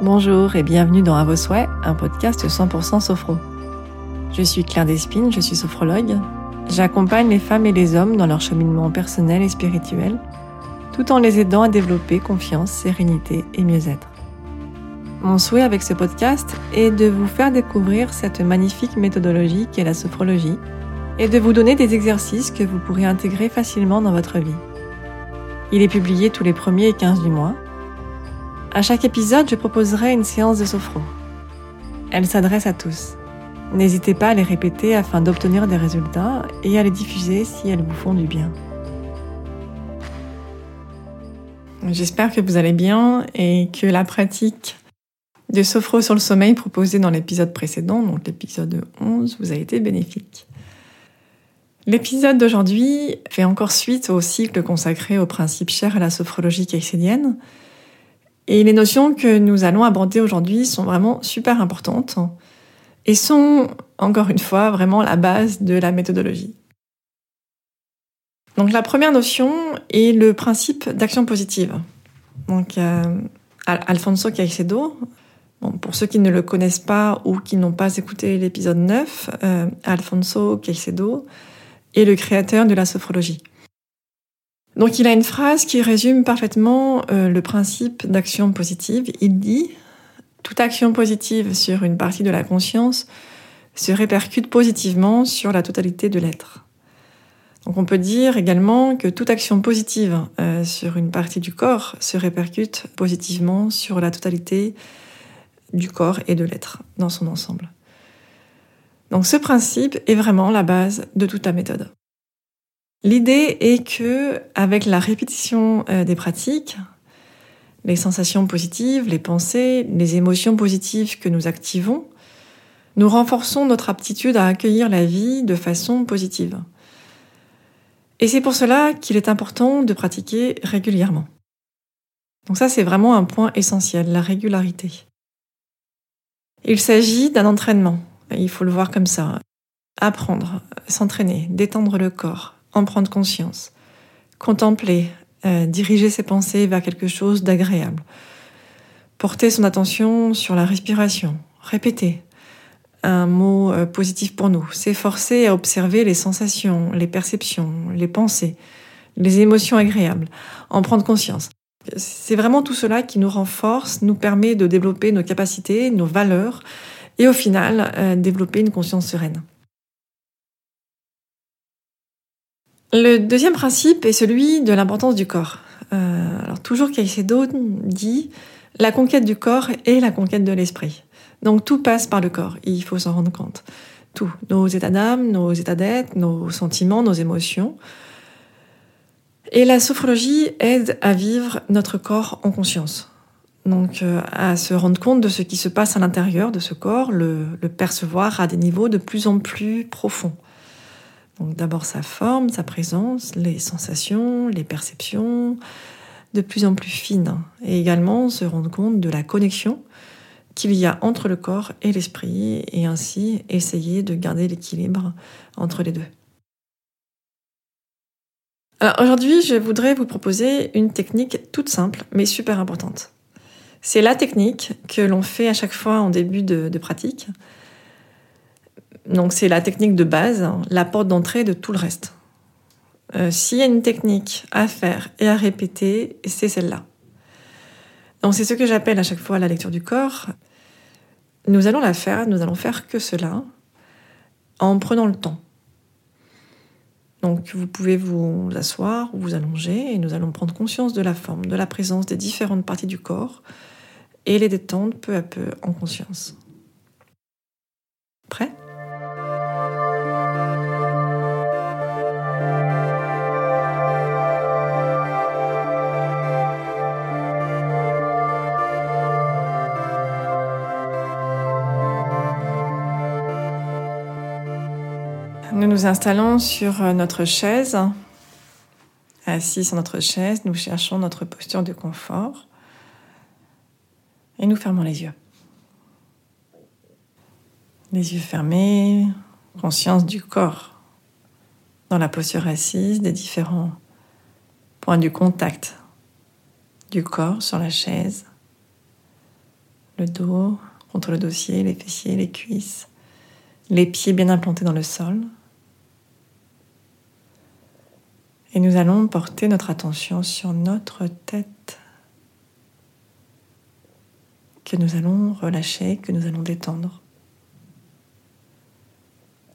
Bonjour et bienvenue dans À vos souhaits, un podcast 100% sophro. Je suis Claire Despines, je suis sophrologue. J'accompagne les femmes et les hommes dans leur cheminement personnel et spirituel, tout en les aidant à développer confiance, sérénité et mieux-être. Mon souhait avec ce podcast est de vous faire découvrir cette magnifique méthodologie qu'est la sophrologie et de vous donner des exercices que vous pourrez intégrer facilement dans votre vie. Il est publié tous les premiers et 15 du mois à chaque épisode, je proposerai une séance de sophro. Elle s'adresse à tous. N'hésitez pas à les répéter afin d'obtenir des résultats et à les diffuser si elles vous font du bien. J'espère que vous allez bien et que la pratique de sophro sur le sommeil proposée dans l'épisode précédent, donc l'épisode 11, vous a été bénéfique. L'épisode d'aujourd'hui fait encore suite au cycle consacré aux principes chers à la sophrologie caïcédienne, et les notions que nous allons aborder aujourd'hui sont vraiment super importantes et sont, encore une fois, vraiment la base de la méthodologie. Donc la première notion est le principe d'action positive. Donc euh, Alfonso Caicedo, bon, pour ceux qui ne le connaissent pas ou qui n'ont pas écouté l'épisode 9, euh, Alfonso Caicedo est le créateur de la sophrologie. Donc il a une phrase qui résume parfaitement euh, le principe d'action positive. Il dit toute action positive sur une partie de la conscience se répercute positivement sur la totalité de l'être. Donc on peut dire également que toute action positive euh, sur une partie du corps se répercute positivement sur la totalité du corps et de l'être dans son ensemble. Donc ce principe est vraiment la base de toute la méthode. L'idée est que, avec la répétition euh, des pratiques, les sensations positives, les pensées, les émotions positives que nous activons, nous renforçons notre aptitude à accueillir la vie de façon positive. Et c'est pour cela qu'il est important de pratiquer régulièrement. Donc ça, c'est vraiment un point essentiel, la régularité. Il s'agit d'un entraînement, il faut le voir comme ça. Apprendre, s'entraîner, détendre le corps, en prendre conscience, contempler, euh, diriger ses pensées vers quelque chose d'agréable, porter son attention sur la respiration, répéter un mot euh, positif pour nous, s'efforcer à observer les sensations, les perceptions, les pensées, les émotions agréables, en prendre conscience. C'est vraiment tout cela qui nous renforce, nous permet de développer nos capacités, nos valeurs et au final euh, développer une conscience sereine. Le deuxième principe est celui de l'importance du corps. Euh, alors toujours Caicedo dit la conquête du corps est la conquête de l'esprit. Donc tout passe par le corps, il faut s'en rendre compte. Tout, nos états d'âme, nos états d'être, nos sentiments, nos émotions. Et la sophrologie aide à vivre notre corps en conscience. Donc euh, à se rendre compte de ce qui se passe à l'intérieur de ce corps, le percevoir à des niveaux de plus en plus profonds. Donc d'abord sa forme, sa présence, les sensations, les perceptions, de plus en plus fines. Et également se rendre compte de la connexion qu'il y a entre le corps et l'esprit et ainsi essayer de garder l'équilibre entre les deux. Alors aujourd'hui, je voudrais vous proposer une technique toute simple mais super importante. C'est la technique que l'on fait à chaque fois en début de, de pratique. Donc c'est la technique de base, la porte d'entrée de tout le reste. Euh, s'il y a une technique à faire et à répéter, c'est celle-là. Donc c'est ce que j'appelle à chaque fois la lecture du corps. Nous allons la faire, nous allons faire que cela en prenant le temps. Donc vous pouvez vous asseoir ou vous allonger et nous allons prendre conscience de la forme, de la présence des différentes parties du corps et les détendre peu à peu en conscience. Prêt? Nous installons sur euh, notre chaise. Assis sur notre chaise, nous cherchons notre posture de confort et nous fermons les yeux. Les yeux fermés, conscience du corps dans la posture assise, des différents points du contact du corps sur la chaise, le dos contre le dossier, les fessiers, les cuisses, les pieds bien implantés dans le sol. Et nous allons porter notre attention sur notre tête que nous allons relâcher, que nous allons détendre.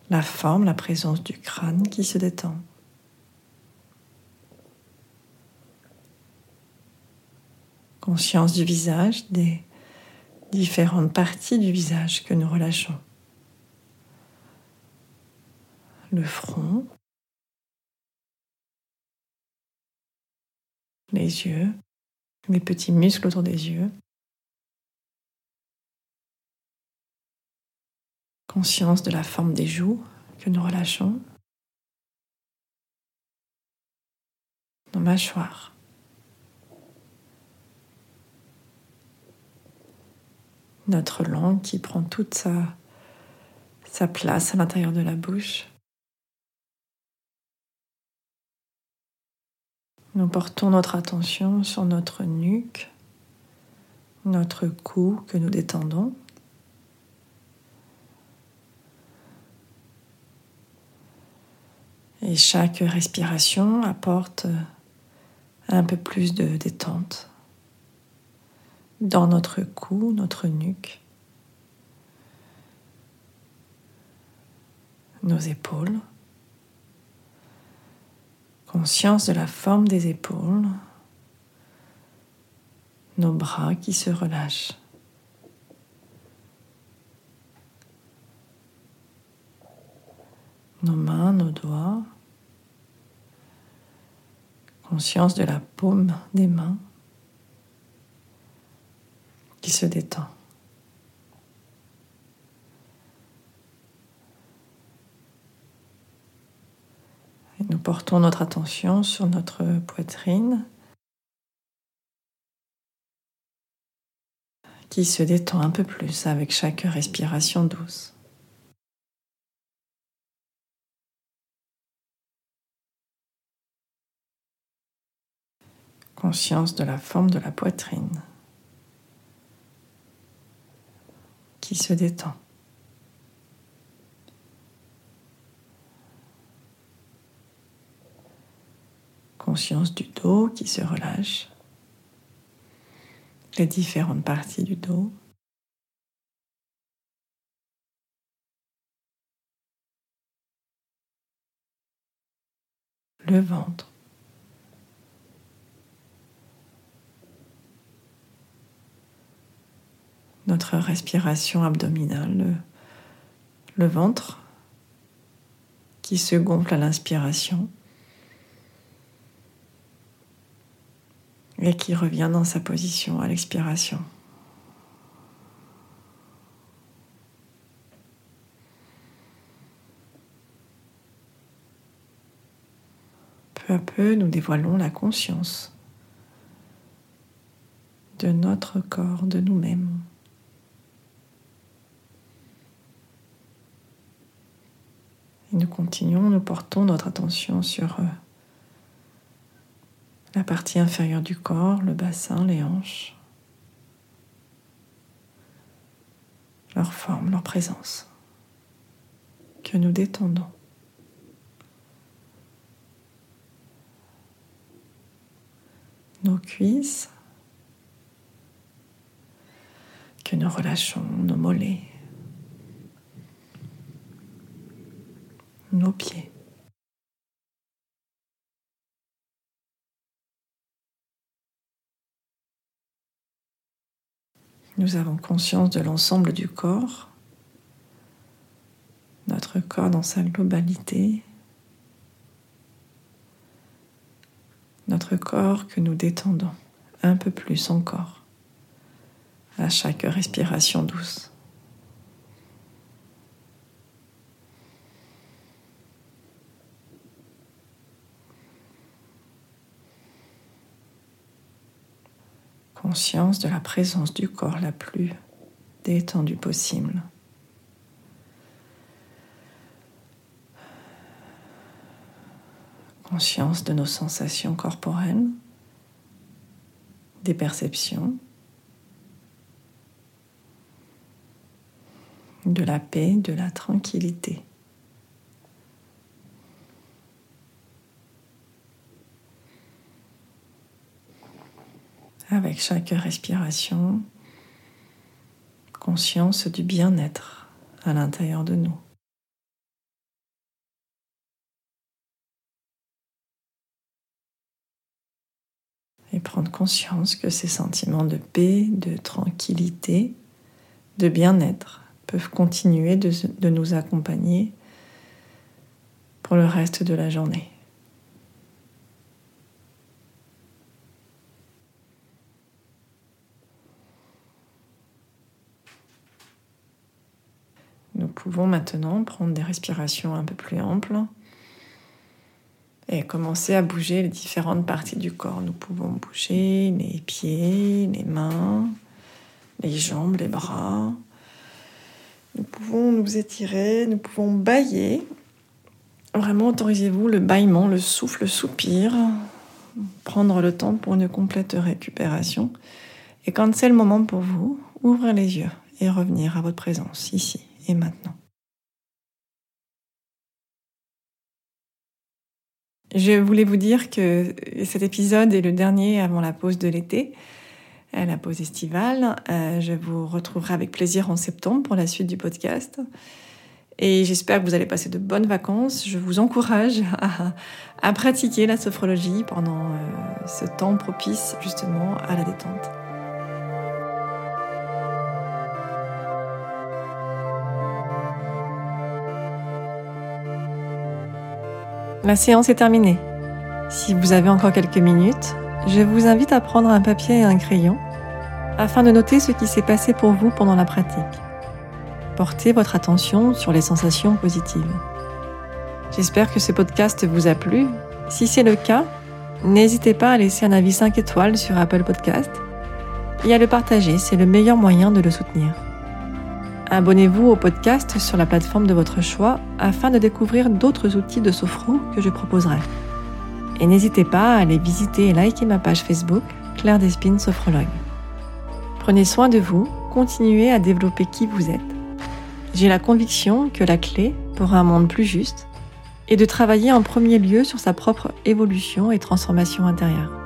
La forme, la présence du crâne qui se détend. Conscience du visage, des différentes parties du visage que nous relâchons. Le front, les yeux, les petits muscles autour des yeux. Conscience de la forme des joues que nous relâchons. Nos mâchoires. Notre langue qui prend toute sa, place à l'intérieur de la bouche. Nous portons notre attention sur notre nuque, notre cou que nous détendons. Et chaque respiration apporte un peu plus de détente dans notre cou, notre nuque, nos épaules. Conscience de la forme des épaules, nos bras qui se relâchent. Nos mains, nos doigts. Conscience de la paume des mains qui se détend. nous portons notre attention sur notre poitrine qui se détend un peu plus avec chaque respiration douce. Conscience de la forme de la poitrine qui se détend. Conscience du dos qui se relâche, les différentes parties du dos. Le ventre. Notre respiration abdominale, le, le ventre qui se gonfle à l'inspiration. Et qui revient dans sa position à l'expiration. Peu à peu, nous dévoilons la conscience de notre corps, de nous-mêmes. Et nous continuons, nous portons notre attention sur eux la partie inférieure du corps, le bassin, les hanches, leur forme, leur présence, que nous détendons. Nos cuisses, que nous relâchons, nos mollets, nos pieds. Nous avons conscience de l'ensemble du corps, notre corps dans sa globalité, notre corps que nous détendons un peu plus encore à chaque respiration douce. Conscience de la présence du corps la plus détendue possible. Conscience de nos sensations corporelles, des perceptions, de la paix, de la tranquillité. Avec chaque respiration, conscience du bien-être à l'intérieur de nous. Et prendre conscience que ces sentiments de paix, de tranquillité, de bien-être peuvent continuer de, nous accompagner pour le reste de la journée. Nous pouvons maintenant prendre des respirations un peu plus amples et commencer à bouger les différentes parties du corps. Nous pouvons bouger les pieds, les mains, les jambes, les bras. Nous pouvons nous étirer, nous pouvons bailler. Vraiment, autorisez-vous le bâillement, le souffle, le soupir. Prendre le temps pour une complète récupération. Et quand c'est le moment pour vous, ouvrir les yeux et revenir à votre présence ici maintenant. Je voulais vous dire que cet épisode est le dernier avant la pause de l'été, euh, la pause estivale. Euh, je vous retrouverai avec plaisir en septembre pour la suite du podcast. Et j'espère que vous allez passer de bonnes vacances. Je vous encourage à, pratiquer la sophrologie pendant euh, ce temps propice justement à la détente. La séance est terminée. Si vous avez encore quelques minutes, je vous invite à prendre un papier et un crayon afin de noter ce qui s'est passé pour vous pendant la pratique. Portez votre attention sur les sensations positives. J'espère que ce podcast vous a plu. Si c'est le cas, n'hésitez pas à laisser un avis 5 étoiles sur Apple Podcast et à le partager, c'est le meilleur moyen de le soutenir. Abonnez-vous au podcast sur la plateforme de votre choix afin de découvrir d'autres outils de sophro que je proposerai. Et n'hésitez pas à aller visiter et liker ma page Facebook Claire Despines Sophrologue. Prenez soin de vous, continuez à développer qui vous êtes. J'ai la conviction que la clé pour un monde plus juste est de travailler en premier lieu sur sa propre évolution et transformation intérieure.